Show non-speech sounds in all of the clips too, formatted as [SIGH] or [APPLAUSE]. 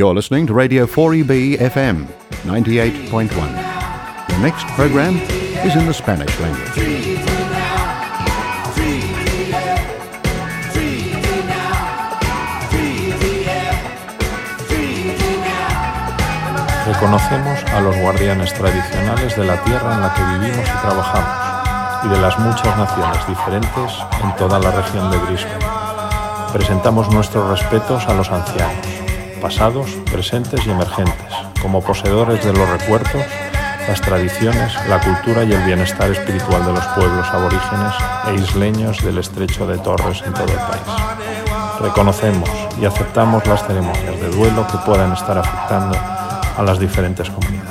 You're listening to Radio 4EB FM 98.1. The next program is in the Spanish language. Reconocemos a los guardianes tradicionales de la tierra en la que vivimos y trabajamos y de las muchas naciones diferentes en toda la región de Brisbane. Presentamos nuestros respetos a los ancianos, pasados, presentes y emergentes, como poseedores de los recuerdos, las tradiciones, la cultura y el bienestar espiritual de los pueblos aborígenes e isleños del estrecho de Torres en todo el país. Reconocemos y aceptamos las ceremonias de duelo que puedan estar afectando a las diferentes comunidades.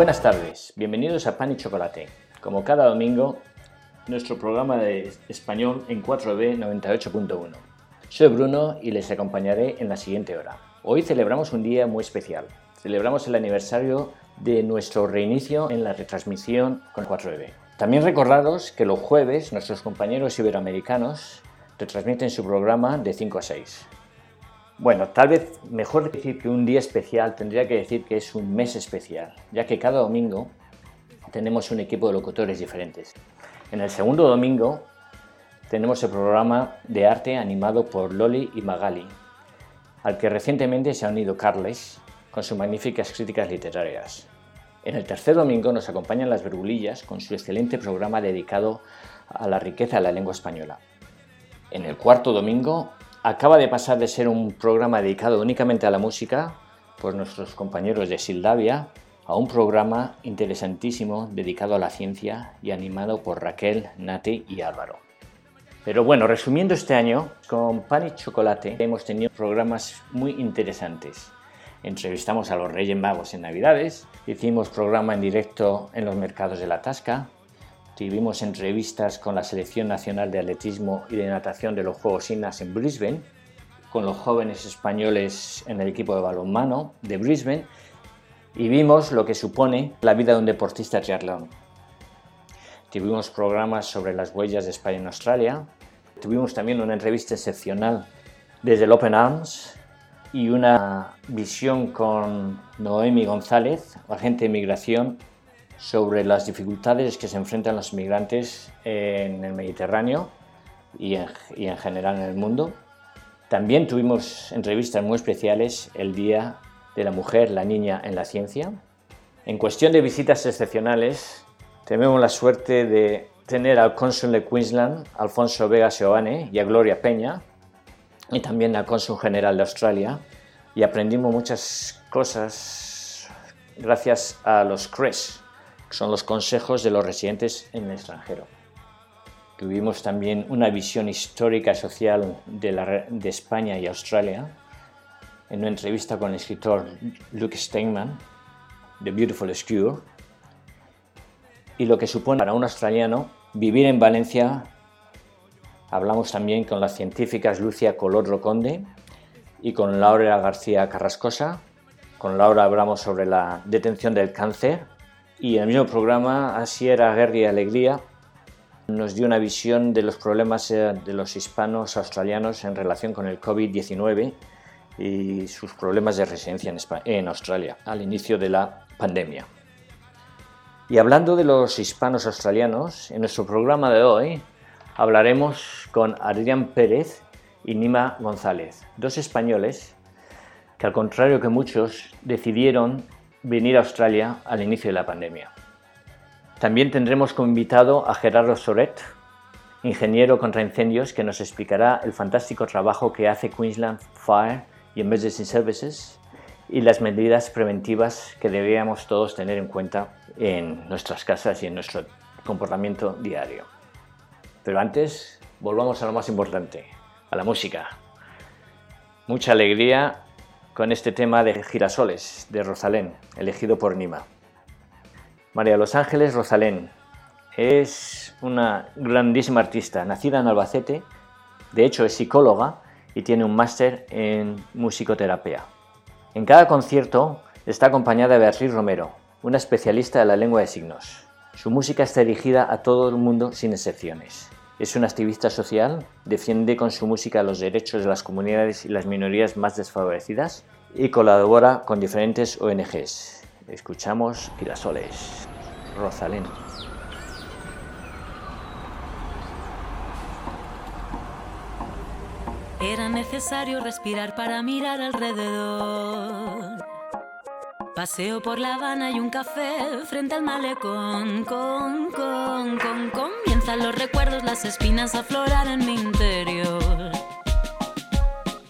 Buenas tardes, bienvenidos a Pan y Chocolate. Como cada domingo, nuestro programa de español en 4B 98.1. Soy Bruno y les acompañaré en la siguiente hora. Hoy celebramos un día muy especial. Celebramos el aniversario de nuestro reinicio en la retransmisión con 4B. También recordaros que los jueves nuestros compañeros iberoamericanos retransmiten su programa de 5 a 6. Bueno, tal vez mejor decir que un día especial tendría que decir que es un mes especial, ya que cada domingo tenemos un equipo de locutores diferentes. En el segundo domingo tenemos el programa de arte animado por Loli y Magali, al que recientemente se ha unido Carles con sus magníficas críticas literarias. En el tercer domingo nos acompañan las Verbulillas con su excelente programa dedicado a la riqueza de la lengua española. En el cuarto domingo acaba de pasar de ser un programa dedicado únicamente a la música por nuestros compañeros de Sildavia a un programa interesantísimo dedicado a la ciencia y animado por Raquel, Nati y Álvaro. Pero bueno, resumiendo este año, con Pan y Chocolate hemos tenido programas muy interesantes. Entrevistamos a los Reyes Magos en Navidades, hicimos programa en directo en los mercados de la Tasca, tuvimos entrevistas con la Selección Nacional de Atletismo y de Natación de los Juegos Innas en Brisbane, con los jóvenes españoles en el equipo de balonmano de Brisbane y vimos lo que supone la vida de un deportista triatlón. Tuvimos programas sobre las huellas de España en Australia, tuvimos también una entrevista excepcional desde el Open Arms y una visión con Noemi González, agente de migración, sobre las dificultades que se enfrentan los migrantes en el Mediterráneo y en, general en el mundo. También tuvimos entrevistas muy especiales el Día de la Mujer, la Niña en la Ciencia. En cuestión de visitas excepcionales, tenemos la suerte de tener al cónsul de Queensland, Alfonso Vega Seoane, y a Gloria Peña, y también al cónsul general de Australia y aprendimos muchas cosas gracias a los CRES, son los consejos de los residentes en el extranjero. Tuvimos también una visión histórica y social de, la, de España y Australia en una entrevista con el escritor Luke Steinman, The Beautiful Skewer, y lo que supone para un australiano vivir en Valencia Hablamos también con las científicas Lucia Colodro Conde y con Laura García Carrascosa. Con Laura hablamos sobre la detención del cáncer y en el mismo programa Asiera Guerra y Alegría nos dio una visión de los problemas eh, de los hispanos australianos en relación con el COVID-19 y sus problemas de residencia en, en Australia al inicio de la pandemia. Y hablando de los hispanos australianos, en nuestro programa de hoy hablaremos con Adrián Pérez y Nima González, dos españoles que al contrario que muchos decidieron venir a Australia al inicio de la pandemia. También tendremos como invitado a Gerardo Soret, ingeniero contra incendios, que nos explicará el fantástico trabajo que hace Queensland Fire y Emergency Services y las medidas preventivas que deberíamos todos tener en cuenta en nuestras casas y en nuestro comportamiento diario. Pero antes, volvamos a lo más importante, a la música. Mucha alegría con este tema de Girasoles, de Rosalén, elegido por Nima. María Los Ángeles Rosalén es una grandísima artista, nacida en Albacete, de hecho es psicóloga y tiene un máster en musicoterapia. En cada concierto está acompañada de Beatriz Romero, una especialista de la lengua de signos. Su música está dirigida a todo el mundo sin excepciones. Es un activista social, defiende con su música los derechos de las comunidades y las minorías más desfavorecidas y colabora con diferentes ONGs. Escuchamos Girasoles, Rosalén. Era necesario respirar para mirar alrededor. Paseo por La Habana y un café frente al malecón. Con, con, con, los recuerdos, las espinas aflorar en mi interior.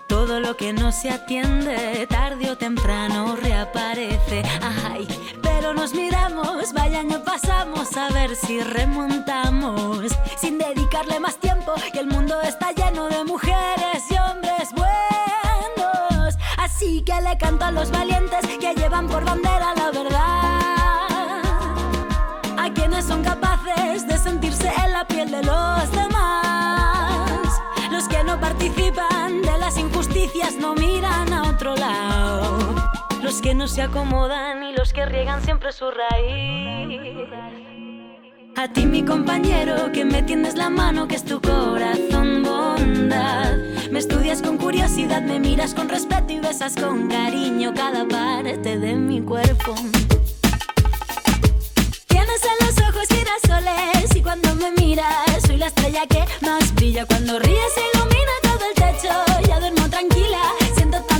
Todo lo que no se atiende, tarde o temprano reaparece. Ay, pero nos miramos, vaya año pasamos a ver si remontamos. Sin dedicarle más tiempo, y el mundo está lleno de mujeres y hombres buenos. Así que le canto a los valientes no se acomodan y los que riegan siempre su raíz. A ti mi compañero que me tiendes la mano que es tu corazón bondad. Me estudias con curiosidad, me miras con respeto y besas con cariño cada parte de mi cuerpo. Tienes en los ojos girasoles y cuando me miras soy la estrella que más brilla. Cuando ríes ilumina todo el techo, ya duermo tranquila,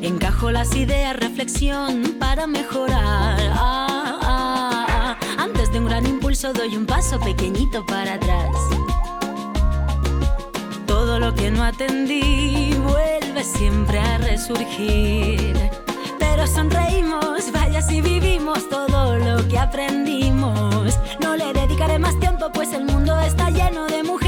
Encajo las ideas, reflexión para mejorar. Ah, ah, ah. Antes de un gran impulso doy un paso pequeñito para atrás. Todo lo que no atendí vuelve siempre a resurgir. Pero sonreímos, vaya si vivimos todo lo que aprendimos. No le dedicaré más tiempo, pues el mundo está lleno de mujeres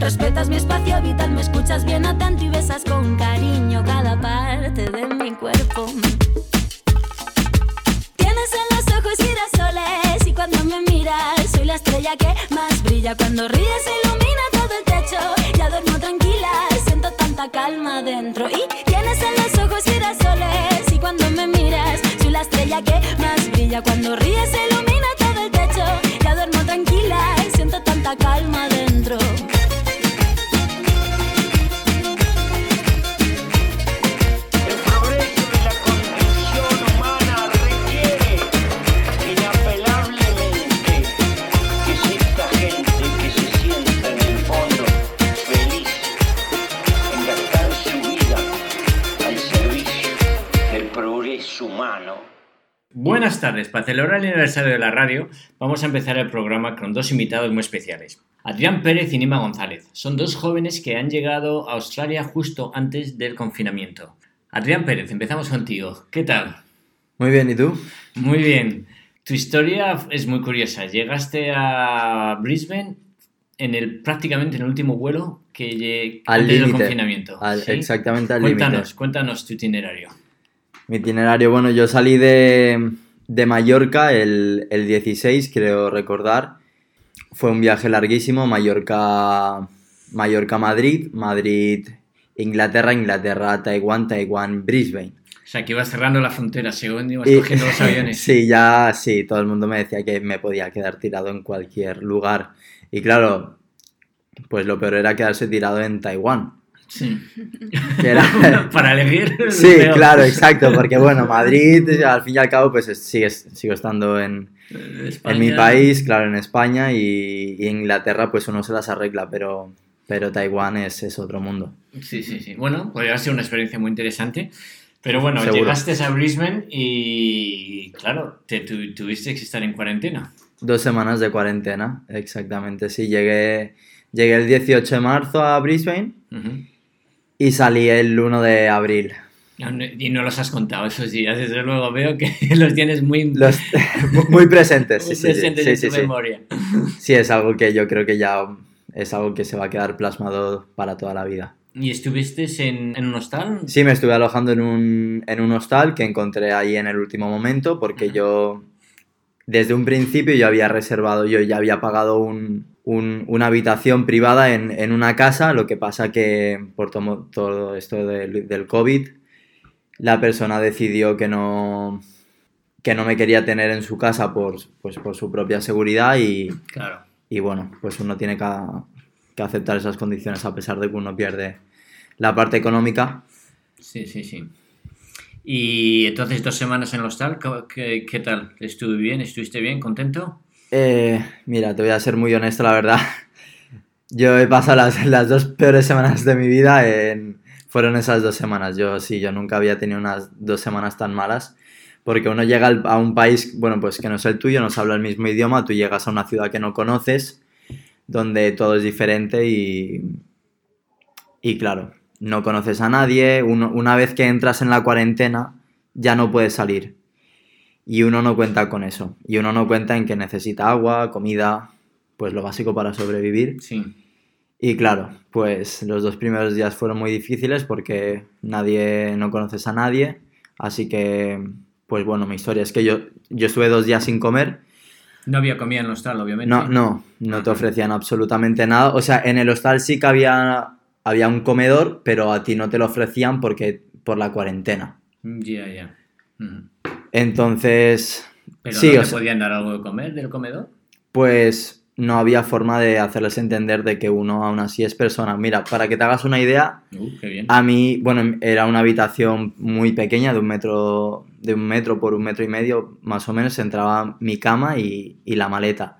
Respetas mi espacio vital, me escuchas bien atento y besas con cariño cada parte de mi cuerpo. Tienes en los ojos girasoles y cuando me miras soy la estrella que más brilla. Cuando ríes ilumina todo el techo, ya duermo tranquila, siento tanta calma dentro. Y tienes en los ojos girasoles y cuando me miras soy la estrella que más brilla. Cuando ríes ilumina todo el techo, ya duermo tranquila, siento tanta calma dentro. Buenas tardes. Para celebrar el aniversario de la radio, vamos a empezar el programa con dos invitados muy especiales. Adrián Pérez y Nima González. Son dos jóvenes que han llegado a Australia justo antes del confinamiento. Adrián Pérez, empezamos contigo. ¿Qué tal? Muy bien, ¿y tú? Muy bien. Tu historia es muy curiosa. Llegaste a Brisbane en el prácticamente en el último vuelo que Al del confinamiento. Al- ¿sí? exactamente al Cuéntanos, límite. cuéntanos tu itinerario. Mi itinerario, bueno, yo salí de, de Mallorca el, el 16, creo recordar. Fue un viaje larguísimo, Mallorca, Mallorca-Madrid, Madrid-Inglaterra, Inglaterra-Taiwán, Taiwán-Brisbane. O sea, que ibas cerrando la frontera según ibas Y- cogiendo los [LAUGHS] aviones. sí, ya, sí, todo el mundo me decía que me podía quedar tirado en cualquier lugar. Y claro, pues lo peor era quedarse tirado en Taiwán. Sí. Era... [LAUGHS] Para elegir. Sí, claro, exacto, porque bueno, Madrid al fin y al cabo pues es- sigue, sigo estando en, Eh, en mi país, claro, en España y, y en Inglaterra pues uno se las arregla, pero, pero Taiwán es, es otro mundo. Sí, sí, sí. Bueno, podría ser una experiencia muy interesante. Pero bueno, Seguro. llegaste a Brisbane y, claro, te tu- tuviste que estar en cuarentena. Dos semanas de cuarentena, exactamente, sí, llegué, llegué el 18 de marzo a Brisbane Ujú. Y salí el 1 de abril. No, no- Y no los has contado esos días, desde luego veo que [LAUGHS] los tienes muy, Los, [LAUGHS] [LAUGHS] muy presentes, muy sí, presentes sí, en tu memoria. Sí, es algo que yo creo que ya es algo que se va a quedar plasmado para toda la vida. ¿Y estuviste en, en un hostal? Sí, me estuve alojando en un, en un hostal que encontré ahí en el último momento porque yo, desde un principio, yo había reservado, yo ya había pagado un- un- una habitación privada en, en una casa, lo que pasa que por todo esto del, del COVID, la persona decidió que no, que no me quería tener en su casa por, pues, por su propia seguridad y, Claro. y bueno, pues uno tiene que, que aceptar esas condiciones a pesar de que uno pierde la parte económica. Sí, sí, sí. Y entonces dos semanas en el hostal, ¿qué, qué, qué tal? ¿Estuve bien? ¿Estuviste bien? ¿Contento? Eh, mira, te voy a ser muy honesto, la verdad. [LAUGHS] Yo he pasado las, las dos peores semanas de mi vida en... Fueron esas dos semanas. Yo sí, yo nunca había tenido unas dos semanas tan malas. Porque uno llega a un país, bueno, pues que no es el tuyo, no se habla el mismo idioma, tú llegas a una ciudad que no conoces, donde todo es diferente y... Y claro, no conoces a nadie. Uno- una vez que entras en la cuarentena, ya no puedes salir. Y uno no cuenta con eso. Y uno no cuenta en que necesita agua, comida, pues lo básico para sobrevivir. Sí. Y claro, pues los dos primeros días fueron muy difíciles porque nadie, no conoces a nadie. Así que, pues bueno, mi historia es que yo, yo estuve dos días sin comer. No había comida en el hostal, obviamente. No, no, no te ofrecían absolutamente nada. O sea, en el hostal sí que había, había un comedor, pero a ti no te lo ofrecían porque por la cuarentena. Ya, ya. Entonces, ¿Pero sí, no o sea- podían dar algo de comer del comedor? pues no había forma de hacerles entender de que uno aún así es persona. Mira, para que te hagas una idea, Uh, qué bien. a mí, bueno, era una habitación muy pequeña, de un metro, de un metro por un metro y medio, más o menos, entraba mi cama y, y la maleta.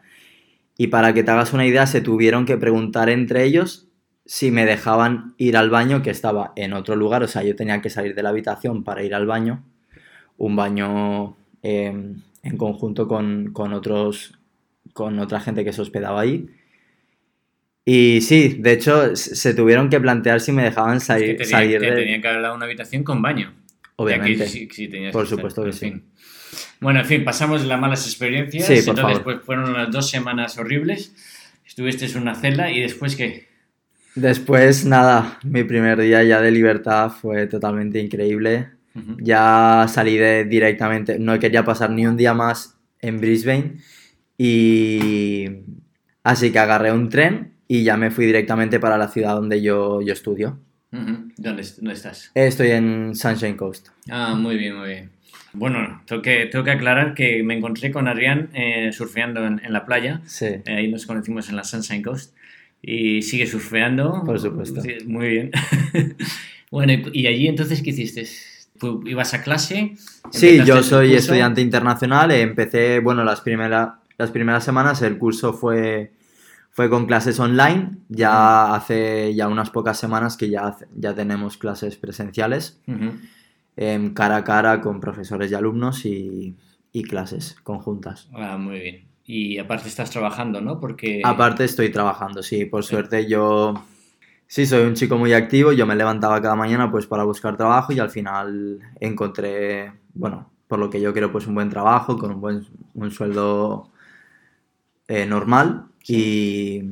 Y para que te hagas una idea, se tuvieron que preguntar entre ellos si me dejaban ir al baño, que estaba en otro lugar, o sea, yo tenía que salir de la habitación para ir al baño, un baño eh, en conjunto con, con otros, con otra gente que se hospedaba ahí. Y sí, de hecho, se tuvieron que plantear si me dejaban Es que salir, tenía- salir te de... tenían que haber dado una habitación con baño. Obviamente. Ya que sí- Por supuesto que sí. fin. Bueno, en fin, pasamos las malas experiencias. Sí, por Entonces, favor. pues fueron unas dos semanas horribles. Estuviste en una celda y después qué? Después, nada, mi primer día ya de libertad fue totalmente increíble. Ya salí de directamente, no quería pasar ni un día más en Brisbane y así que agarré un tren y ya me fui directamente para la ciudad donde yo, yo estudio. ¿Dónde, ¿Dónde estás? Estoy en Sunshine Coast. Ah, muy bien, muy bien. Bueno, tengo que, tengo que aclarar que me encontré con Adrián eh, surfeando en, en la playa. Sí. Eh, ahí nos conocimos en la Sunshine Coast. Y sigue surfeando. Por supuesto. Sí, muy bien. [LAUGHS] bueno, y allí entonces, ¿qué hiciste? ¿Tú ¿Ibas a clase? Sí, ¿Empezaste yo soy estudiante internacional. Empecé, bueno, las, primera- las primeras semanas el curso fue, fue con clases online. Ya hace ya unas pocas semanas que ya, ya tenemos clases presenciales, em, cara a cara con profesores y alumnos y, y clases conjuntas. Ah, muy bien. Y aparte estás trabajando, ¿no? Porque... Aparte estoy trabajando, sí, por suerte yo sí soy un chico muy activo, yo me levantaba cada mañana pues para buscar trabajo y al final encontré, bueno, por lo que yo creo pues un buen trabajo con un buen un sueldo eh, normal y,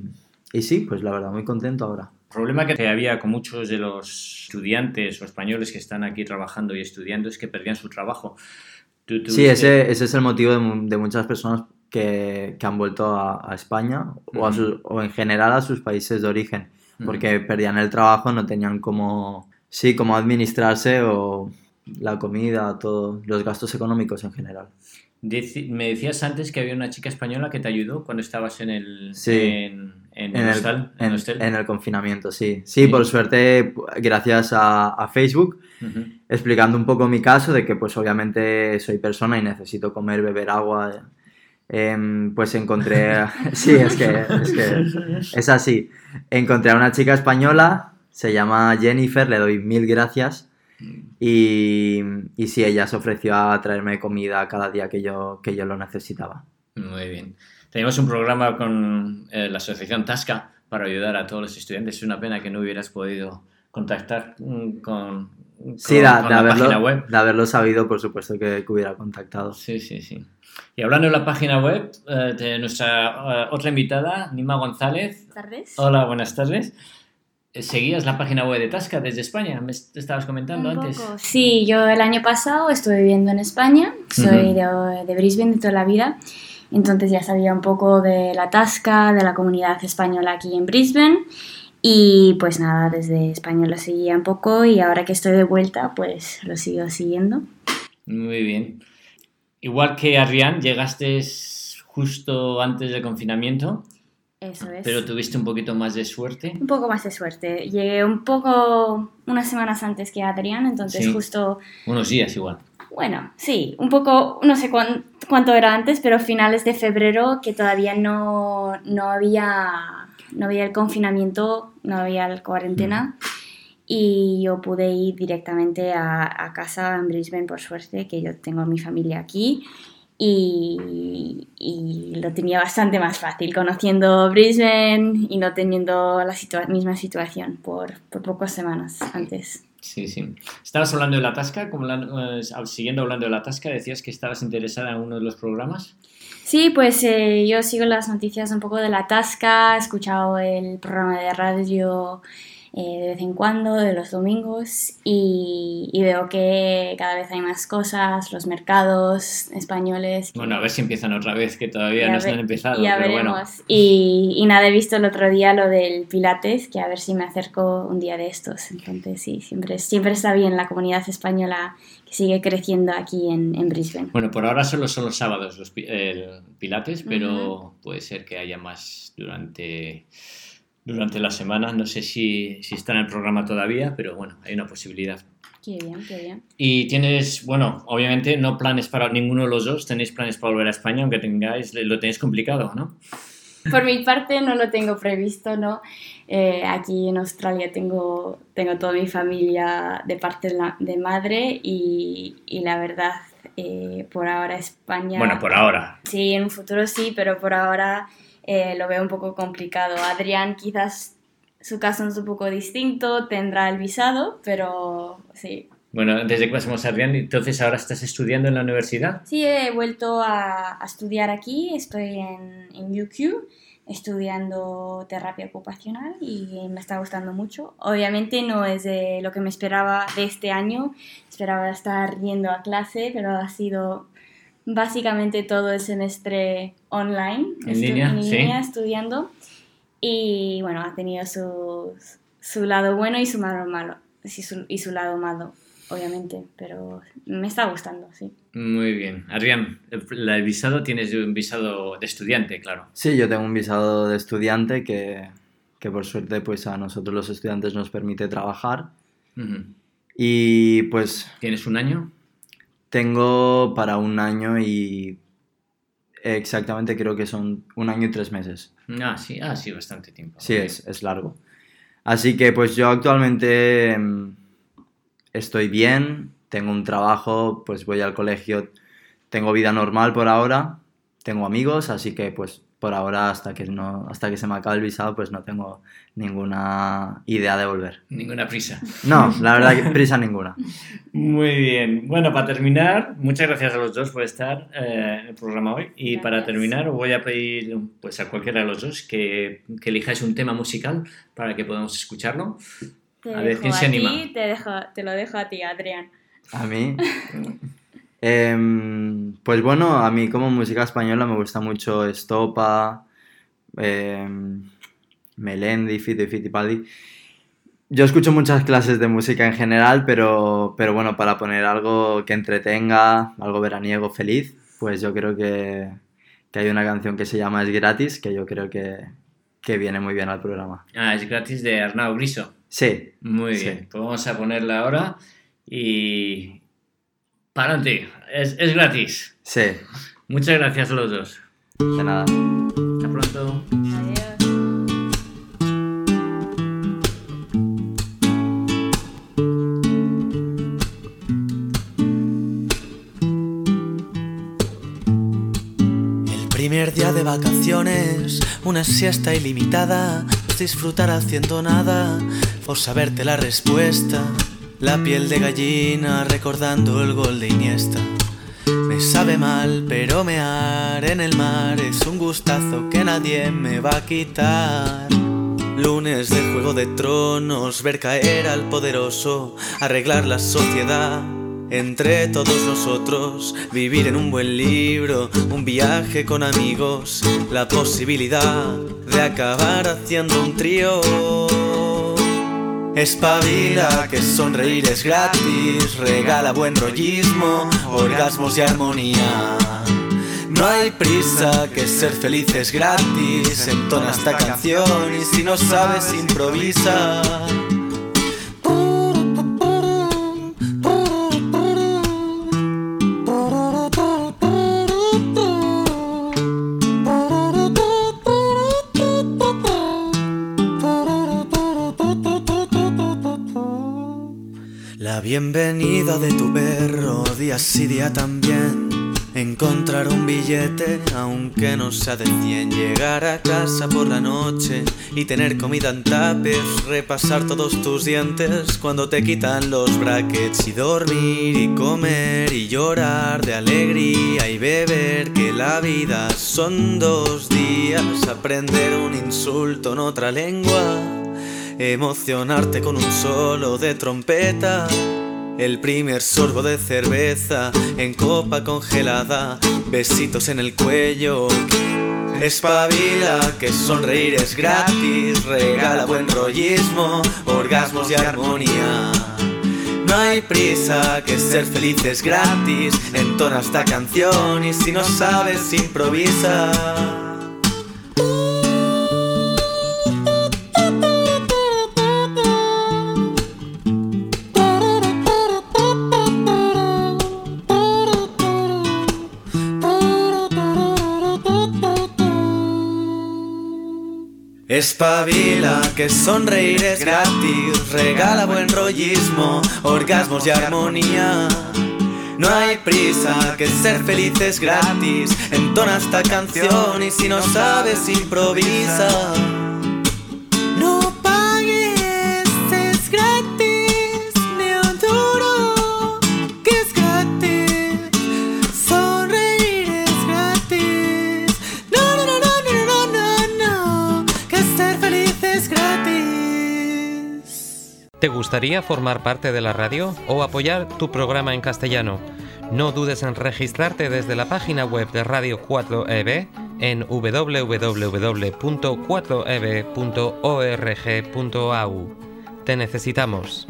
y sí, pues la verdad muy contento ahora. El problema que había con muchos de los estudiantes o españoles que están aquí trabajando y estudiando es que perdían su trabajo. Tú Sí, tuviste- ese, ese es el motivo de, de muchas personas que, que han vuelto a, a España o, a Ujú. sus- o en general a sus países de origen, Porque perdían el trabajo, no tenían cómo, sí, cómo administrarse o la comida, todo, los gastos económicos en general. Deci- me decías antes que había una chica española que te ayudó cuando estabas en el, Sí. en, en En el hostal. en hostel. en el confinamiento, sí. Sí, Sí. por suerte, gracias a, a Facebook, explicando un poco mi caso de que pues obviamente soy persona y necesito comer, beber agua. Em, pues encontré, [LAUGHS] [LAUGHS] sí, es que, es que es así. Encontré a una chica española, se llama Jennifer, le doy mil gracias. Y, y sí, ella se ofreció a traerme comida cada día que yo, que yo lo necesitaba. Muy bien. Tenemos un programa con eh, la asociación Tasca para ayudar a todos los estudiantes. Es una pena que no hubieras podido contactar mm, con, Sí, con- de, con de la página haberlo, web. de haberlo sabido, por supuesto que, que hubiera contactado. Sí, sí, sí. Y hablando de la página web eh, de nuestra eh, otra invitada, Nima González. Buenas tardes. Hola, buenas tardes. Eh, ¿Seguías la página web de Tasca desde España? Me est- estabas comentando Un antes. poco. Sí, yo el año pasado estuve viviendo en España, soy de, de Brisbane de toda la vida, entonces ya sabía un poco de la tasca, de la comunidad española aquí en Brisbane y pues nada, desde España lo seguía un poco y ahora que estoy de vuelta pues lo sigo siguiendo. Muy bien. Igual que Adrián, llegaste justo antes del confinamiento, Eso es. pero tuviste un poquito más de suerte. Un poco más de suerte. Llegué un poco unas semanas antes que Adrián, entonces Sí. justo Unos días igual. Bueno, sí, un poco, no sé cuán- cuánto era antes, pero finales de febrero que todavía no, no había no había el confinamiento, no había la cuarentena y yo pude ir directamente a, a casa en Brisbane por suerte, que yo tengo mi familia aquí y, y lo tenía bastante más fácil conociendo Brisbane y no teniendo la situa- misma situación por, por pocas semanas antes. Sí, sí. Estabas hablando de la tasca, eh, siguiendo hablando de la tasca, decías que estabas interesada en uno de los programas. Sí, pues eh, yo sigo las noticias un poco de la Tasca, he escuchado el programa de radio eh, de vez en cuando, de los domingos, y, y veo que cada vez hay más cosas, los mercados españoles. Bueno, a ver si empiezan otra vez, que todavía no se han empezado, Ya pero veremos. bueno. Y, y nada, he visto el otro día lo del Pilates, que a ver si me acerco un día de estos. Entonces, sí, siempre, siempre está bien la comunidad española que sigue creciendo aquí en, en Brisbane. Bueno, por ahora solo son los sábados los el pilates, pero puede ser que haya más durante, durante la semana. No sé si, si está en el programa todavía, pero bueno, hay una posibilidad. Qué bien, qué bien. Y tienes, bueno, obviamente no planes para ninguno de los dos, tenéis planes para volver a España, aunque tengáis, lo tenéis complicado, ¿no? Por mi parte no lo tengo previsto, ¿no? Eh, aquí en Australia tengo, tengo toda mi familia de parte de, la- de madre y, y la verdad, eh, por ahora España... Bueno, por ahora. Sí, en un futuro sí, pero por ahora eh, lo veo un poco complicado. Adrián quizás su caso es un poco distinto, tendrá el visado, pero sí. Bueno, antes de que pasemos a Adrián, entonces ahora estás estudiando en la universidad. Sí, he vuelto a, a estudiar aquí, estoy en, en UQ estudiando terapia ocupacional y me está gustando mucho. Obviamente no es de lo que me esperaba de este año, esperaba estar yendo a clase, pero ha sido básicamente todo el semestre online, En estu- línea, en sí. línea estudiando y bueno, ha tenido su, su lado bueno y su lado malo, sí, su- y su lado malo, obviamente, pero me está gustando, sí. Muy bien. Adrián, el, el visado tienes un visado de estudiante, claro. Sí, yo tengo un visado de estudiante que, que por suerte pues a nosotros los estudiantes nos permite trabajar. Y pues ¿Tienes un año? Tengo para un año y exactamente creo que son un año y tres meses. Ah, sí, ah, sí, bastante tiempo. Sí, es, es largo. Así que pues yo actualmente mm, estoy bien, tengo un trabajo, pues voy al colegio, tengo vida normal por ahora, tengo amigos, así que pues por ahora hasta que no hasta que se me acabe el visado pues no tengo ninguna idea de volver. Ninguna prisa. No, la verdad que prisa ninguna. Muy bien. Bueno, para terminar, muchas gracias a los dos por estar eh, en el programa hoy. Y para terminar, os voy a pedir pues, a cualquiera de los dos que, que elijáis un tema musical para que podamos escucharlo. Te A ver, ¿quién se ti, anima? Te, dejo, te lo dejo a ti, Adrián. A mí. [LAUGHS] Em, pues bueno, a mí como música española me gusta mucho Estopa, em, Melendi, Fito y Fittipaldi. Yo escucho muchas clases de música en general, pero, pero bueno, para poner algo que entretenga, algo veraniego, feliz, pues yo creo que, que hay una canción que se llama Es gratis, que yo creo que, que viene muy bien al programa. Ah, es gratis de Arnau Griso. Sí, Muy Sí. bien, pues vamos a ponerla ahora y... Para adelante, es, es gratis. sí, Muchas gracias a los dos. de nada. Hasta pronto. El primer día de vacaciones, una siesta ilimitada, es disfrutar haciendo nada, por saberte la respuesta. La piel de gallina recordando el gol de Iniesta. Me sabe mal, pero mear en el mar es un gustazo que nadie me va a quitar. Lunes de Juego de Tronos, ver caer al poderoso, arreglar la sociedad. Entre todos nosotros, vivir en un buen libro, un viaje con amigos, la posibilidad de acabar haciendo un trío. Espabila que sonreír es gratis, regala buen rollismo, orgasmos y armonía. No hay prisa, que ser feliz es gratis, entona esta canción y si no sabes improvisa. La bienvenida de tu perro, día sí día también. Encontrar un billete, aunque no sea de 100. Llegar a casa por la noche y tener comida en tapes. Repasar todos tus dientes cuando te quitan los brackets. Y dormir y comer y llorar de alegría y beber. Que la vida son dos días. Aprender un insulto en otra lengua. Emocionarte con un solo de trompeta. El primer sorbo de cerveza en copa congelada. Besitos en el cuello. Espabila que sonreír es gratis. Regala buen rollismo, orgasmos y armonía. No hay prisa, que ser feliz es gratis. Entona esta canción y si no sabes, improvisa. Espabila que sonreír es gratis, regala buen rollismo, orgasmos y armonía. No hay prisa, que ser feliz es gratis, entona esta canción y si no sabes improvisa. ¿Te gustaría formar parte de la radio o apoyar tu programa en castellano? No dudes en registrarte desde la página web de Radio 4EB en www.4eb.org.au. Te necesitamos.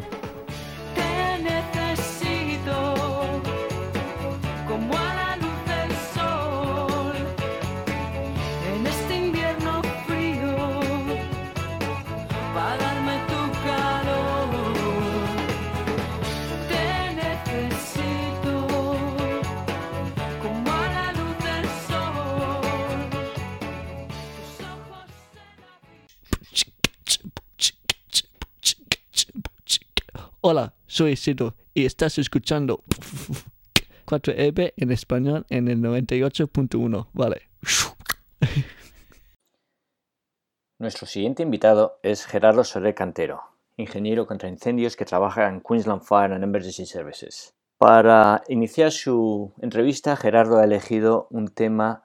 Hola, soy Isidro y estás escuchando 4EB en español en el 98.1. Vale. Nuestro siguiente invitado es Gerardo Soler Cantero, ingeniero contra incendios que trabaja en Queensland Fire and Emergency Services. Para iniciar su entrevista, Gerardo ha elegido un tema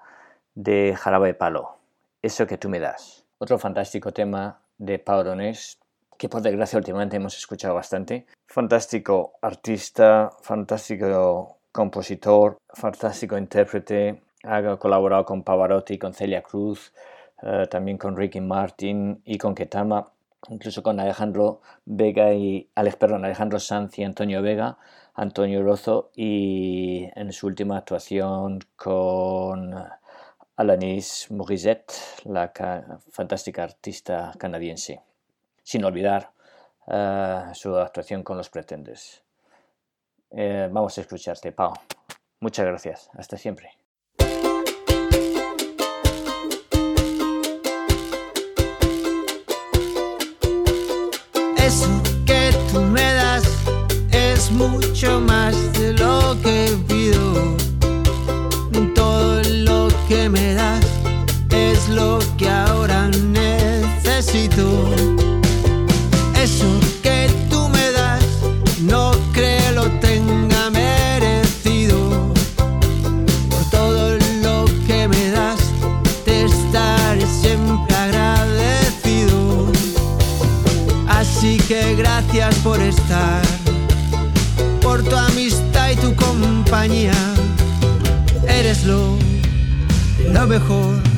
de Jarabe de Palo, Eso que tú me das. Otro fantástico tema de Pau Donés, que por desgracia últimamente hemos escuchado bastante. Fantástico artista, fantástico compositor, fantástico intérprete. Ha colaborado con Pavarotti, con Celia Cruz, eh, también con Ricky Martin y con Ketama. incluso con Alejandro Vega y Alex, perdón, Alejandro Sanz y Antonio Vega, Antonio Rozo y en su última actuación con Alanis Morissette, la fantástica artista canadiense. Sin olvidar eh, su actuación con los Pretenders. Eh, vamos a escucharte, Pau. Muchas gracias. Hasta siempre. Eso que tú me das es mucho más de lo que pido. Mejor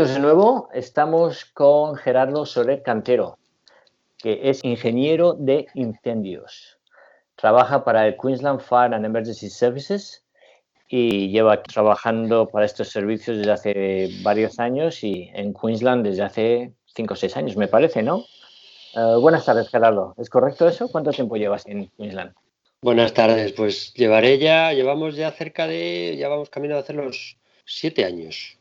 De nuevo. Estamos con Gerardo Soler Cantero, que es ingeniero de incendios. Trabaja para el Queensland Fire and Emergency Services y lleva trabajando para estos servicios desde hace varios años y en Queensland desde hace 5 o 6 años, me parece, ¿no? Eh, buenas tardes, Gerardo. ¿Es correcto eso? ¿Cuánto tiempo llevas en Queensland? Buenas tardes, pues llevaré ya, llevamos ya cerca de, ya vamos camino a hacer los siete años.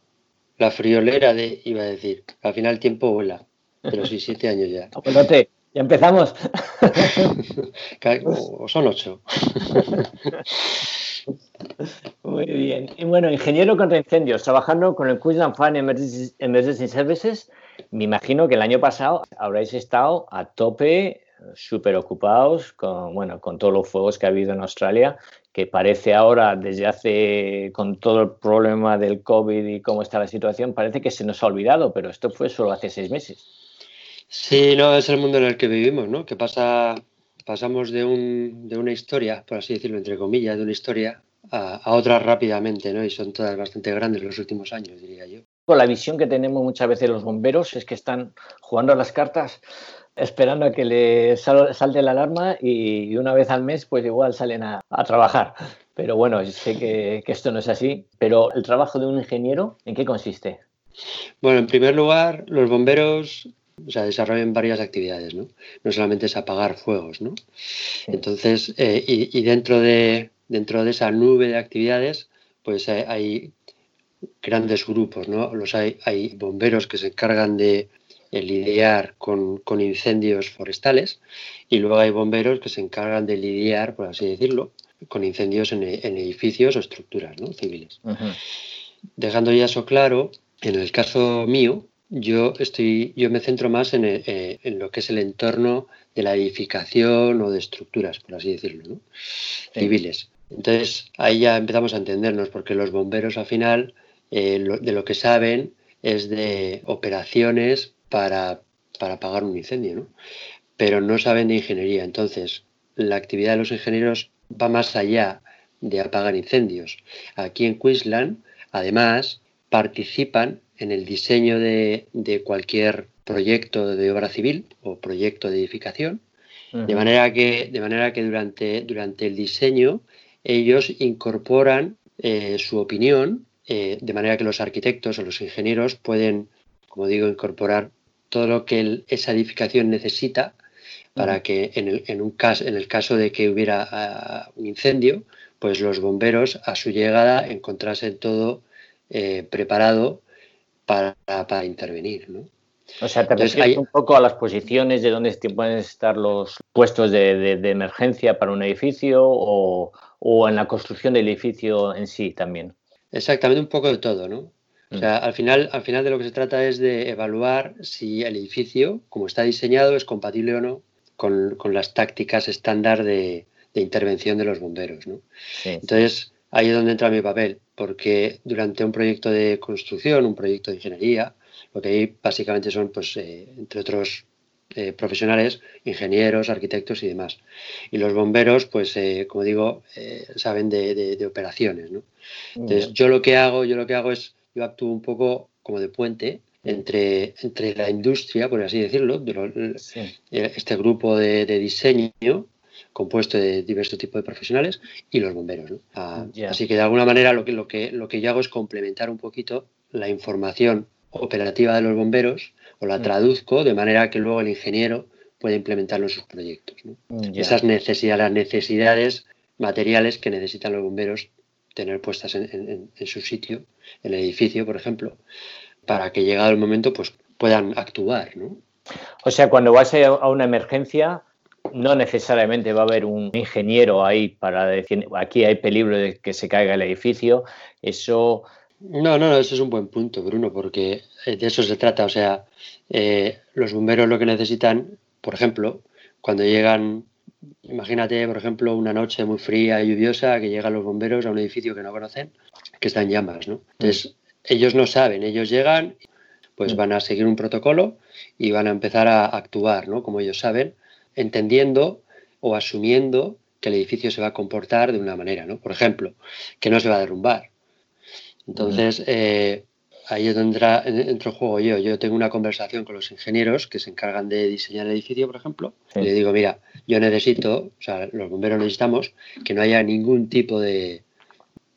La friolera de, iba a decir, al final el tiempo vuela, pero sí, siete años ya. [LAUGHS] Acuérdate, ya empezamos. [LAUGHS] O son ocho. [LAUGHS] Muy bien. Y bueno, ingeniero contra incendios, trabajando con el Queensland Fire Emergency Services. Me imagino que el año pasado habréis estado a tope, súper ocupados con, bueno, con todos los fuegos que ha habido en Australia, que parece ahora, desde hace, con todo el problema del COVID y cómo está la situación, parece que se nos ha olvidado, pero esto fue solo hace seis meses. Sí, no, es el mundo en el que vivimos, ¿no? Que pasa, pasamos de, un, de una historia, por así decirlo, entre comillas, de una historia a, a otra rápidamente, ¿no? Y son todas bastante grandes los últimos años, diría yo. La visión que tenemos muchas veces los bomberos es que están jugando a las cartas esperando a que le sal- salte la alarma y una vez al mes pues igual salen a, a trabajar. Pero bueno, sé que, que esto no es así. Pero el trabajo de un ingeniero, ¿en qué consiste? Bueno, en primer lugar, los bomberos o sea, desarrollan varias actividades, ¿no? No solamente es apagar fuegos, ¿no? Entonces, eh, y, y dentro, de, dentro de esa nube de actividades, pues hay, hay grandes grupos, ¿no? Los hay, hay bomberos que se encargan de eh, lidiar con, con incendios forestales y luego hay bomberos que se encargan de lidiar, por así decirlo, con incendios en, e- en edificios o estructuras ¿no? civiles. Dejando ya eso claro, en el caso mío, yo estoy, yo me centro más en, eh, en lo que es el entorno de la edificación o de estructuras, por así decirlo, ¿no? civiles. Entonces ahí ya empezamos a entendernos, porque los bomberos al final eh, lo- de lo que saben es de operaciones para, para apagar un incendio, ¿no? pero no saben de ingeniería. Entonces la actividad de los ingenieros va más allá de apagar incendios. Aquí en Queensland, además, participan en el diseño de, de cualquier proyecto de obra civil o proyecto de edificación, de manera que, de manera que durante, durante el diseño ellos incorporan eh, su opinión, eh, de manera que los arquitectos o los ingenieros pueden, como digo, incorporar todo lo que el- esa edificación necesita para que en el, en un caso, en el caso de que hubiera ah, un incendio, pues los bomberos a su llegada encontrasen todo eh, preparado para, para intervenir. ¿no? O sea, te Entonces, refieres hay- un poco a las posiciones de dónde pueden estar los puestos de, de- de emergencia para un edificio o, o en la construcción del edificio en sí también. Exactamente, un poco de todo, ¿no? O sea, al final, al final de lo que se trata es de evaluar si el edificio, como está diseñado, es compatible o no con, con las tácticas estándar de, de intervención de los bomberos, ¿no? Entonces, ahí es donde entra mi papel, porque durante un proyecto de construcción, un proyecto de ingeniería, lo que hay básicamente son, pues, eh, entre otros eh, profesionales, ingenieros, arquitectos y demás. Y los bomberos, pues, eh, como digo, eh, saben de, de- de operaciones, ¿no? Entonces, yo lo que hago, yo lo que hago es, yo actúo un poco como de puente entre, entre la industria, por así decirlo, de lo- eh, este grupo de, de diseño compuesto de diversos tipos de profesionales y los bomberos. ¿no? Ah. Así que de alguna manera lo que, lo, que, lo que yo hago es complementar un poquito la información operativa de los bomberos o la Mm. traduzco de manera que luego el ingeniero puede implementarlo en sus proyectos. ¿no? Ya. Esas necesidades, las necesidades materiales que necesitan los bomberos tener puestas en- en- en su sitio, en el edificio, por ejemplo, para que llegado el momento pues puedan actuar. ¿no? O sea, cuando vas a a una emergencia, no necesariamente va a haber un ingeniero ahí para decir, aquí hay peligro de que se caiga el edificio. Eso, No, no, no, eso es un buen punto, Bruno, porque eh, de eso se trata. O sea, eh, los bomberos lo que necesitan, por ejemplo, cuando llegan, imagínate, por ejemplo, una noche muy fría y lluviosa, que llegan los bomberos a un edificio que no conocen, que está en llamas, ¿no? Entonces, ellos no saben, ellos llegan, pues van a seguir un protocolo y van a empezar a actuar, ¿no? Como ellos saben, entendiendo o asumiendo que el edificio se va a comportar de una manera, ¿no? Por ejemplo, que no se va a derrumbar. Entonces, eh, ahí es donde entra, entro en juego yo. Yo tengo una conversación con los ingenieros que se encargan de diseñar el edificio, por ejemplo, y le digo, mira, yo necesito, o sea, los bomberos necesitamos que no haya ningún tipo de,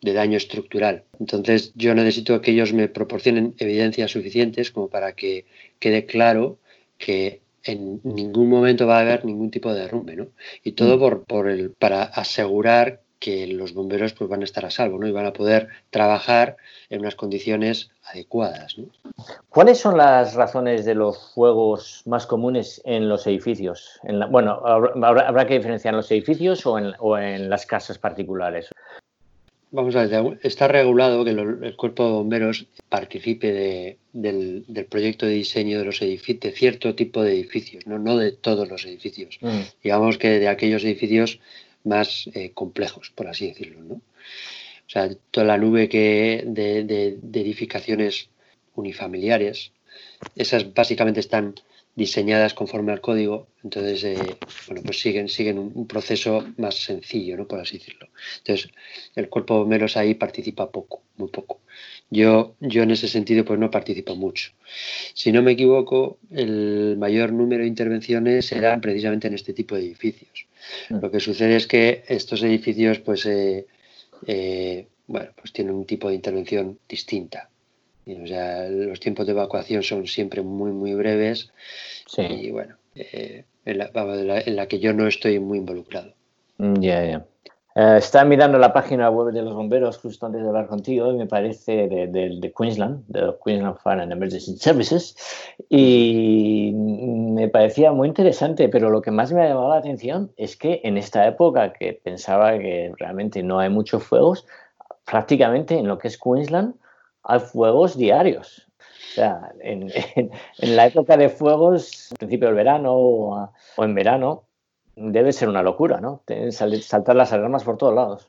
de daño estructural. Entonces, yo necesito que ellos me proporcionen evidencias suficientes como para que quede claro que en ningún momento va a haber ningún tipo de derrumbe, ¿no? Y todo por, por el, para asegurar que los bomberos pues, van a estar a salvo, ¿no? Y van a poder trabajar en unas condiciones adecuadas, ¿no? ¿cuáles son las razones de los fuegos más comunes en los edificios? En la- bueno, habrá, que diferenciar en los edificios o en, o en las casas particulares. Vamos a ver, está regulado que el cuerpo de bomberos participe de- del, del proyecto de diseño de los edificios, de cierto tipo de edificios, no, no de todos los edificios. Digamos que de aquellos edificios más eh, complejos, por así decirlo, ¿no? O sea, toda la nube que de, de- edificaciones unifamiliares, esas básicamente están diseñadas conforme al código, entonces, eh, bueno, pues siguen, siguen un, proceso más sencillo, ¿no? Por así decirlo. Entonces, el cuerpo bomberos ahí participa poco, muy poco. Yo, yo en ese sentido pues no participo mucho. Si no me equivoco, el mayor número de intervenciones serán precisamente en este tipo de edificios. Lo que sucede es que estos edificios pues, eh, eh, bueno, pues tienen un tipo de intervención distinta. O sea, los tiempos de evacuación son siempre muy, muy breves Sí. y bueno, eh, en, la, en la- en la que yo no estoy muy involucrado. Mm, Ya, ya. Eh, estaba mirando la página web de los bomberos justo antes de hablar contigo y me parece de, de- Queensland, de Queensland Fire and Emergency Services, y me parecía muy interesante, pero lo que más me ha llamado la atención es que en esta época que pensaba que realmente no hay muchos fuegos, prácticamente en lo que es Queensland hay fuegos diarios. O sea, en, [LAUGHS] la época de fuegos, al principio del verano o en verano, debe ser una locura, ¿no? Saltar las alarmas por todos lados.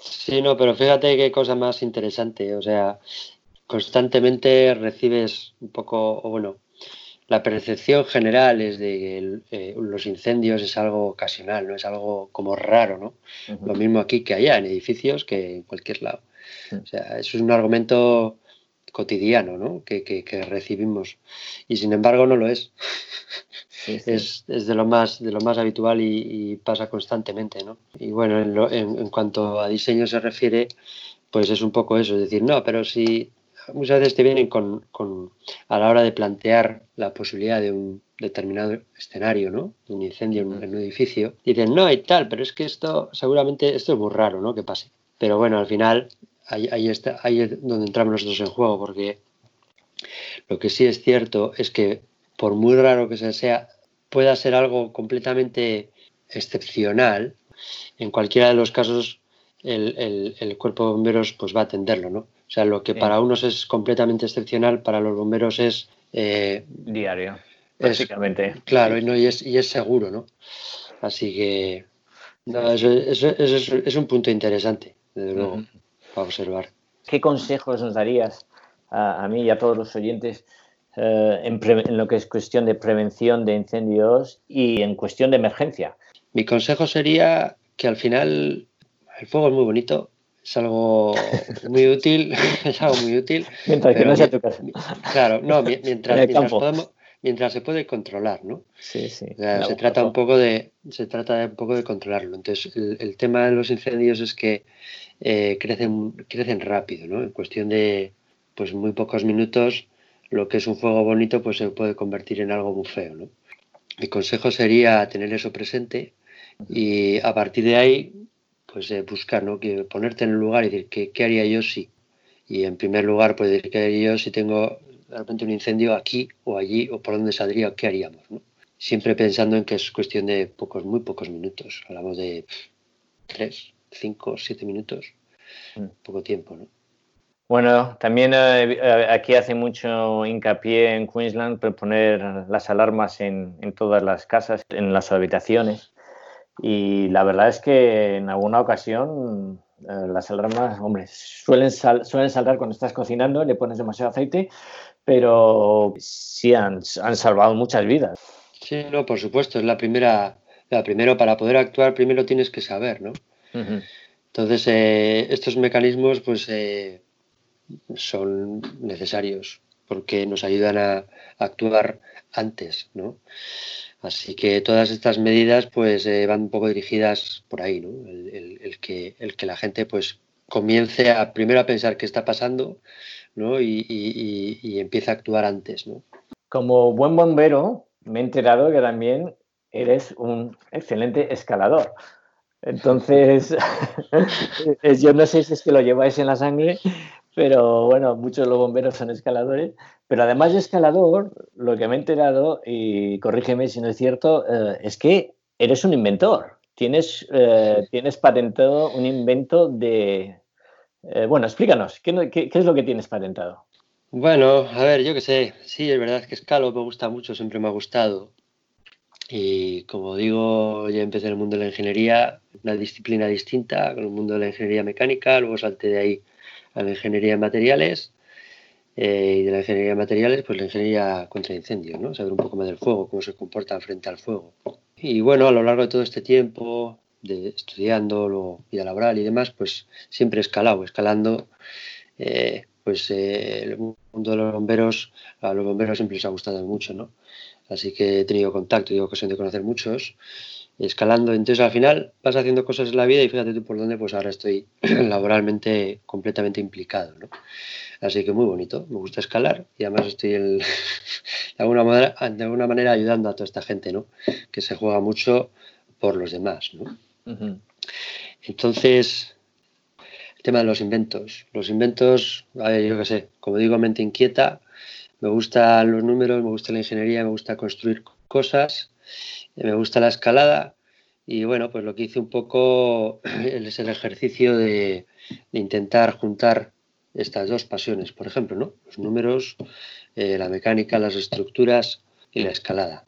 Sí, no, pero fíjate qué cosa más interesante. O sea, constantemente recibes un poco, o bueno, la percepción general es de que el- eh, los incendios es algo ocasional, no es algo como raro, ¿no? Lo mismo aquí que allá, en edificios que en cualquier lado. O sea, eso es un argumento cotidiano, ¿no? Que, que- que recibimos. Y sin embargo no lo es. [LAUGHS] Es, de lo más de lo más habitual y, pasa constantemente, ¿no? Y bueno, en, lo- en- cuanto a diseño se refiere, pues es un poco eso, es decir, no, pero si muchas veces te vienen con, con- a la hora de plantear la posibilidad de un determinado escenario, ¿no? Un incendio en, un- edificio, dicen, no, y tal, pero es que esto seguramente esto es muy raro, ¿no? Que pase. Pero bueno, al final ahí, ahí está, ahí es donde entramos nosotros en juego, porque lo que sí es cierto es que por muy raro que se sea, pueda ser algo completamente excepcional, en cualquiera de los casos el, el- el cuerpo de bomberos pues va a atenderlo, ¿no? O sea, lo que Sí. para unos es completamente excepcional, para los bomberos es... eh, Diario, es- prácticamente. claro, y, no, y, es, y es seguro, ¿no? Así que no, eso, eso- eso es, un punto interesante, desde luego, Ujú. para observar. ¿Qué consejos nos darías a, a mí y a todos los oyentes eh, en, en lo que es cuestión de prevención de incendios y en cuestión de emergencia? Mi consejo sería que al final el fuego es muy bonito, es algo muy [LAUGHS] útil, [LAUGHS] es algo muy útil. Mientras que no sea tu casa. Claro, no, mi- mientras, [LAUGHS] mientras, se puede controlar, ¿no? Sí, sí. O sea, Me se trata un poco de se trata de un poco de controlarlo. Entonces, el, el tema de los incendios es que eh, crecen crecen rápido, ¿no? En cuestión de pues muy pocos minutos, lo que es un fuego bonito pues se puede convertir en algo muy feo, ¿no? Mi consejo sería tener eso presente y a partir de ahí pues eh, buscar, ¿no? Que ponerte en el lugar y decir ¿qué, qué haría yo si y en primer lugar pues decir qué haría yo si tengo de repente un incendio aquí o allí o por dónde saldría o qué haríamos, ¿no? siempre pensando en que es cuestión de pocos, muy pocos minutos. Hablamos de tres, cinco, siete minutos, Mm. poco tiempo, ¿no? Bueno, también eh, eh, aquí hace mucho hincapié en Queensland por poner las alarmas en, en todas las casas, en las habitaciones. Y la verdad es que en alguna ocasión eh, las alarmas, hombre, suelen, sal- suelen saltar cuando estás cocinando, le pones demasiado aceite, pero sí han, han salvado muchas vidas. Sí, no, por supuesto, es la primera, la primero para poder actuar primero tienes que saber, ¿no? Entonces, eh, estos mecanismos pues eh, son necesarios porque nos ayudan a, actuar antes, ¿no? Así que todas estas medidas pues eh, van un poco dirigidas por ahí, ¿no? El, que, el que la gente pues comience a primero a pensar qué está pasando, ¿no? Y, y, empiece a actuar antes, ¿no? Como buen bombero, me he enterado que también eres un excelente escalador. Entonces, es- [LAUGHS] yo no sé si es que lo lleváis en la sangre, pero bueno, muchos de los bomberos son escaladores. Pero además de escalador, lo que me he enterado, y corrígeme si no es cierto, eh, es que eres un inventor. Tienes, eh, tienes patentado un invento de... eh, bueno, explícanos, ¿qué, qué es lo que tienes patentado? Bueno, a ver, yo qué sé, sí, es verdad que escalo me gusta mucho, siempre me ha gustado. Y como digo, ya empecé en el mundo de la ingeniería, una disciplina distinta, con el mundo de la ingeniería mecánica, luego salté de ahí a la ingeniería de materiales Eh, y de la ingeniería de materiales, pues la ingeniería contra incendios, ¿no? Saber un poco más del fuego, cómo se comporta frente al fuego. Y bueno, a lo largo de todo este tiempo, de estudiando, luego vida laboral y demás, pues siempre escalado, escalando, eh, pues eh, el mundo de los bomberos, a los bomberos siempre les ha gustado mucho, ¿no? Así que he tenido contacto, tenido ocasión de conocer muchos, escalando. Entonces al final vas haciendo cosas en la vida y fíjate tú por dónde, pues ahora estoy [CLEARS THROAT] laboralmente completamente implicado, ¿no? Así que muy bonito, me gusta escalar y además estoy el- [LAUGHS] de, alguna manera, de alguna manera ayudando a toda esta gente, ¿no? Que se juega mucho por los demás, ¿no? Entonces, el tema de los inventos. Los inventos, a ver, yo qué sé, como digo, mente inquieta, me gustan los números, me gusta la ingeniería, me gusta construir cosas, me gusta la escalada y bueno, pues lo que hice un poco [CLEARS THROAT] es el ejercicio de, de intentar juntar estas dos pasiones, por ejemplo, ¿no? Los números, eh, la mecánica, las estructuras y la escalada.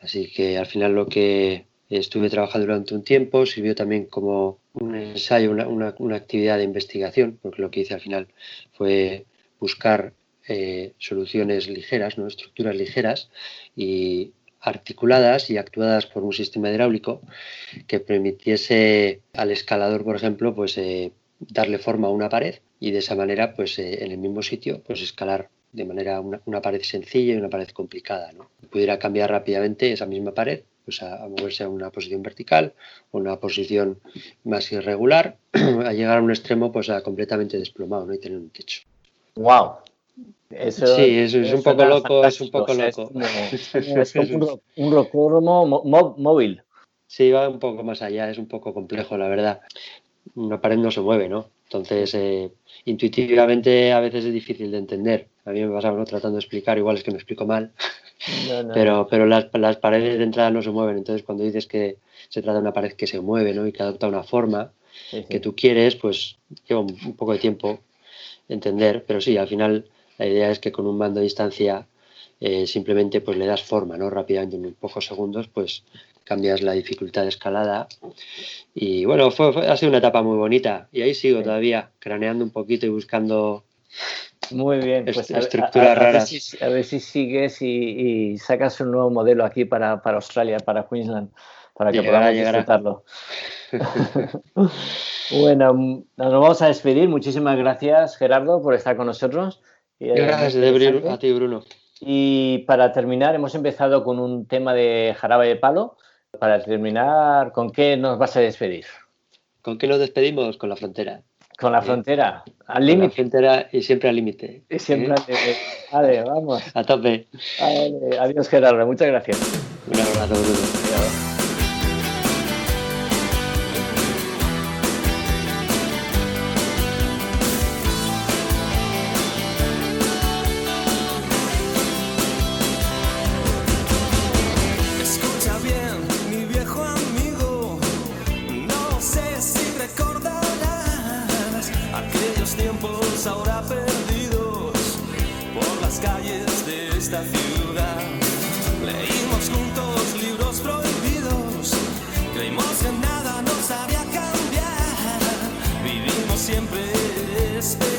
Así que al final lo que estuve trabajando durante un tiempo sirvió también como un ensayo, una, una- una actividad de investigación, porque lo que hice al final fue buscar eh, soluciones ligeras, ¿no? estructuras ligeras y articuladas y actuadas por un sistema hidráulico que permitiese al escalador, por ejemplo, pues eh, darle forma a una pared y de esa manera, pues eh, en el mismo sitio, pues escalar de manera una, pared sencilla y una pared complicada, ¿no? Pudiera cambiar rápidamente esa misma pared, pues a, a moverse a una posición vertical o una posición más irregular, [CLEARS THROAT] a llegar a un extremo, pues a completamente desplomado, ¿no? Y tener un techo. Wow. Eso, Sí, eso es un poco loco, es un poco es loco. [LAUGHS] como- es como un, un rocódromo móvil. Sí, va un poco más allá, es un poco complejo, la verdad. Una pared no se mueve, ¿no? Entonces, eh, intuitivamente a veces es difícil de entender. A mí me pasaba ¿no? tratando de explicar, igual es que me explico mal, [LAUGHS] No, no, pero, pero las, las paredes de entrada no se mueven. Entonces, cuando dices que se trata de una pared que se mueve ¿no? y que adopta una forma Sí, sí. que tú quieres, pues lleva un, un poco de tiempo entender, pero sí, al final la idea es que con un mando a distancia eh, simplemente pues le das forma, ¿no? Rápidamente, en pocos segundos, pues cambias la dificultad de escalada. Y bueno, fue, fue- ha sido una etapa muy bonita. Y ahí sigo todavía craneando un poquito y buscando Muy bien, pues a, a- ver raras. si, a ver si sigues y, y sacas un nuevo modelo aquí para, para Australia, para Queensland, para que Llegará, podamos disfrutarlo. [LAUGHS] [LAUGHS] bueno, nos vamos a despedir. Muchísimas gracias, Gerardo, por estar con nosotros. Y, eh, Gracias a ti, Bruno. Y para terminar, hemos empezado con un tema de jarabe de palo. Para terminar, ¿con qué nos vas a despedir? ¿Con qué nos despedimos? Con la frontera. Con la frontera, al Con la límite. frontera y siempre al límite. Y siempre ¿eh? al límite. Vale, vamos. A tope. Vale, Adiós, Gerardo. Muchas gracias. Un abrazo, Bruno. Leímos juntos libros prohibidos, creímos que nada nos haría cambiar, vivimos siempre esperando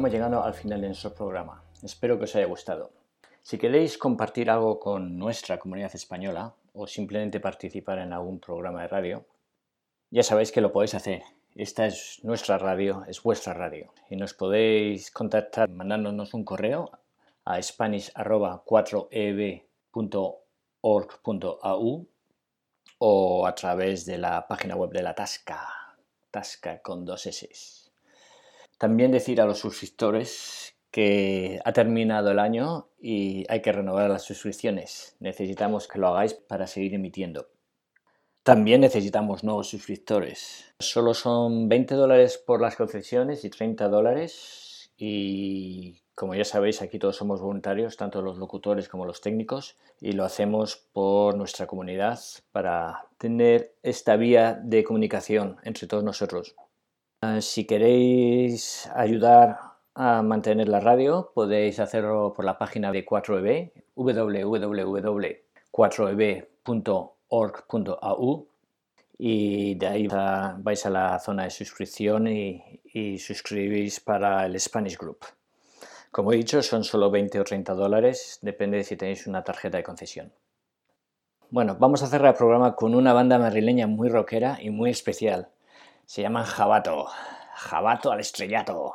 estamos llegando al final de nuestro programa. Espero que os haya gustado. Si queréis compartir algo con nuestra comunidad española o simplemente participar en algún programa de radio, ya sabéis que lo podéis hacer. Esta es nuestra radio, es vuestra radio. Y nos podéis contactar mandándonos un correo a spanish.4eb.org.au o a través de la página web de la Tasca, Tasca con dos S. También decir a los suscriptores que ha terminado el año y hay que renovar las suscripciones. Necesitamos que lo hagáis para seguir emitiendo. También necesitamos nuevos suscriptores. Solo son 20 dólares por las concesiones y 30 dólares. Y como ya sabéis, aquí todos somos voluntarios, tanto los locutores como los técnicos, y lo hacemos por nuestra comunidad para tener esta vía de comunicación entre todos nosotros. Eh, Si queréis ayudar a mantener la radio, podéis hacerlo por la página de 4EB, www.4eb.org.au y de ahí va- vais a la zona de suscripción y, y suscribís para el Spanish Group. Como he dicho, son solo 20 o 30 dólares, depende de si tenéis una tarjeta de concesión. Bueno, vamos a cerrar el programa con una banda madrileña muy rockera y muy especial. Se llaman Jabato. Jabato al estrellato.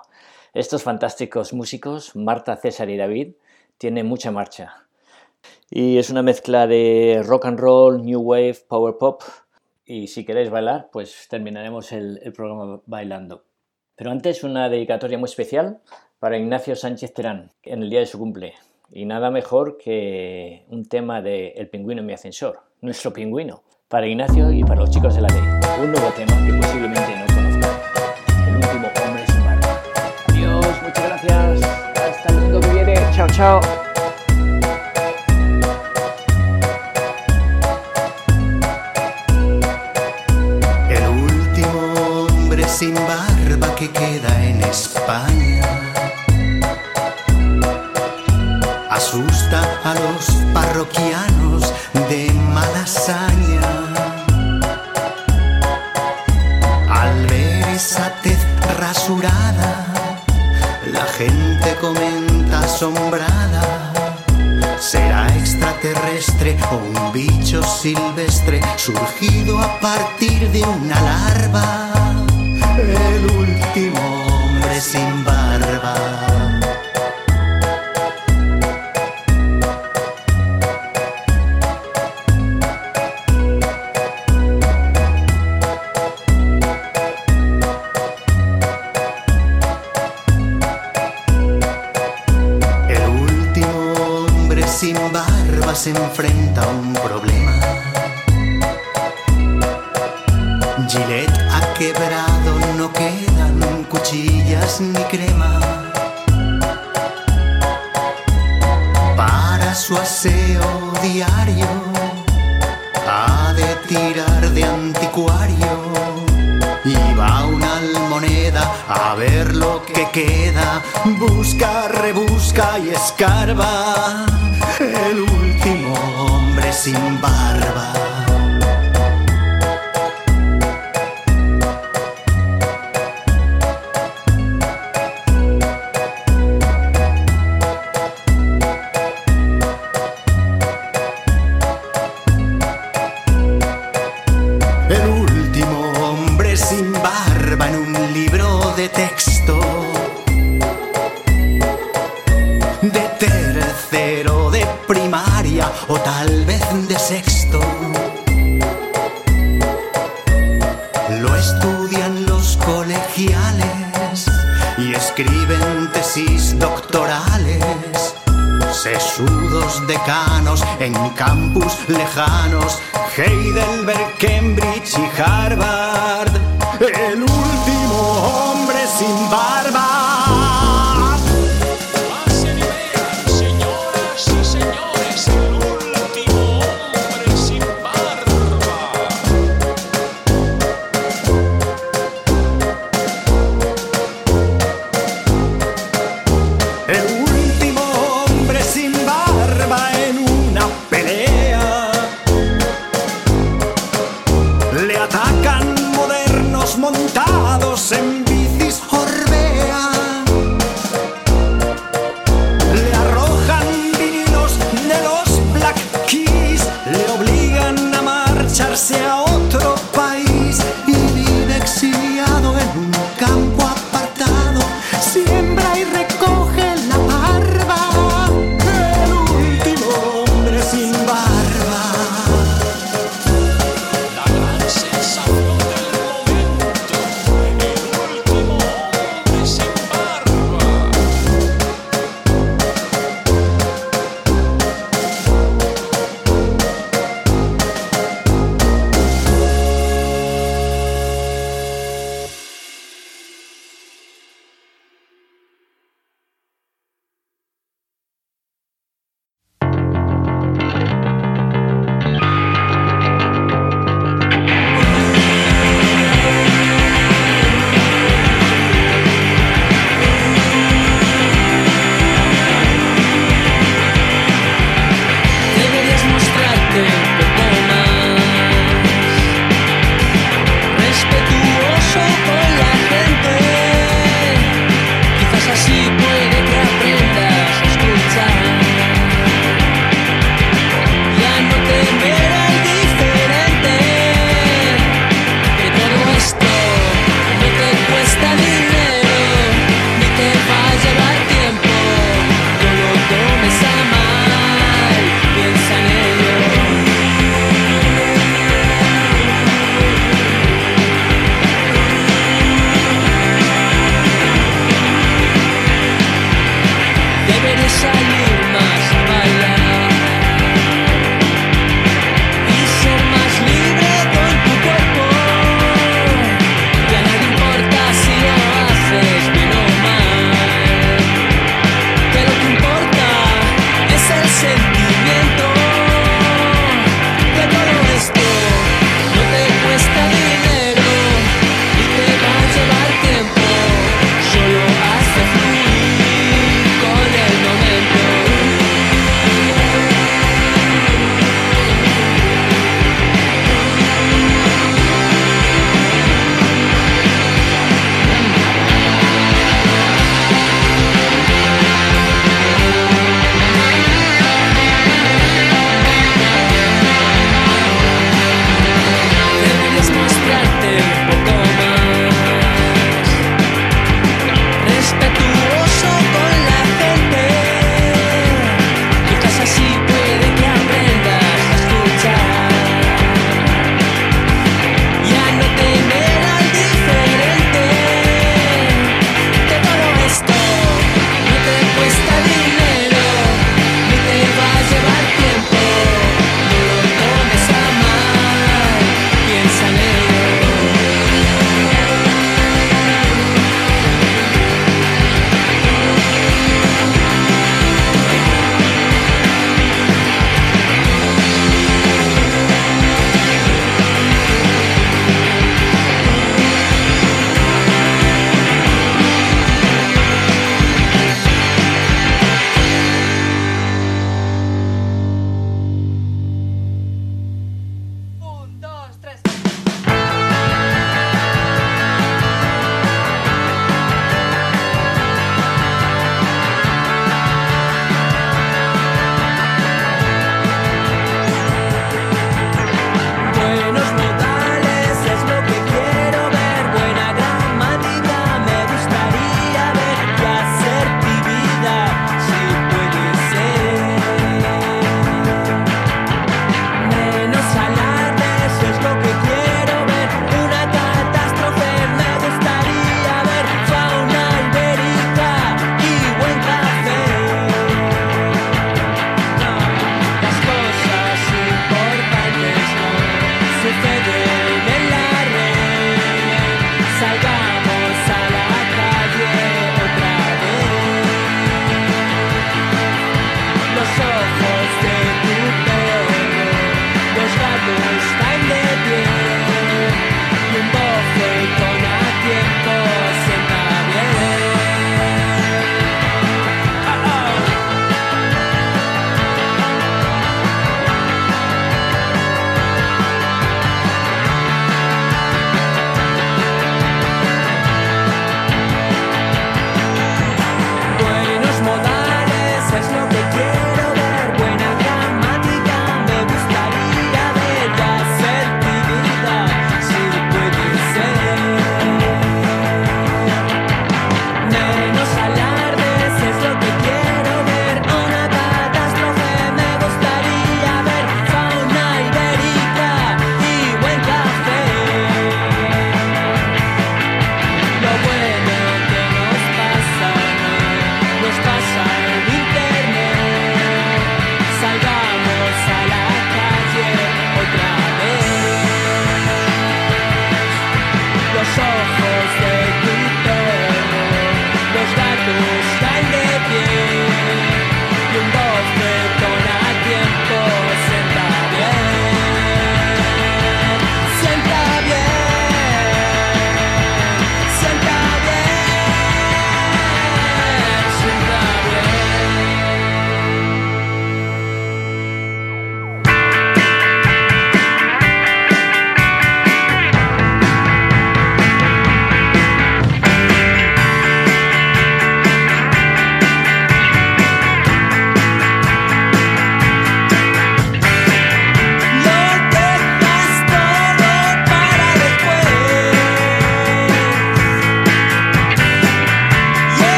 Estos fantásticos músicos, Marta, César y David, tienen mucha marcha. Y es una mezcla de rock and roll, new wave, power pop. Y si queréis bailar, pues terminaremos el, programa bailando. Pero antes una dedicatoria muy especial para Ignacio Sánchez Terán, en el día de su cumple. Y nada mejor que un tema de El pingüino en mi ascensor, nuestro pingüino, para Ignacio y para los chicos de la ley. Un nuevo tema que posiblemente no conozcan. El último hombre sin barba. Adiós, muchas gracias. Hasta el domingo que viene. Chao, chao. El último hombre sin barba que queda en España asusta a los parroquianos de malasaña. Esa rasurada, la gente comenta asombrada. Será extraterrestre o un bicho silvestre surgido a partir de una larva. El último hombre sin barba. Cambridge y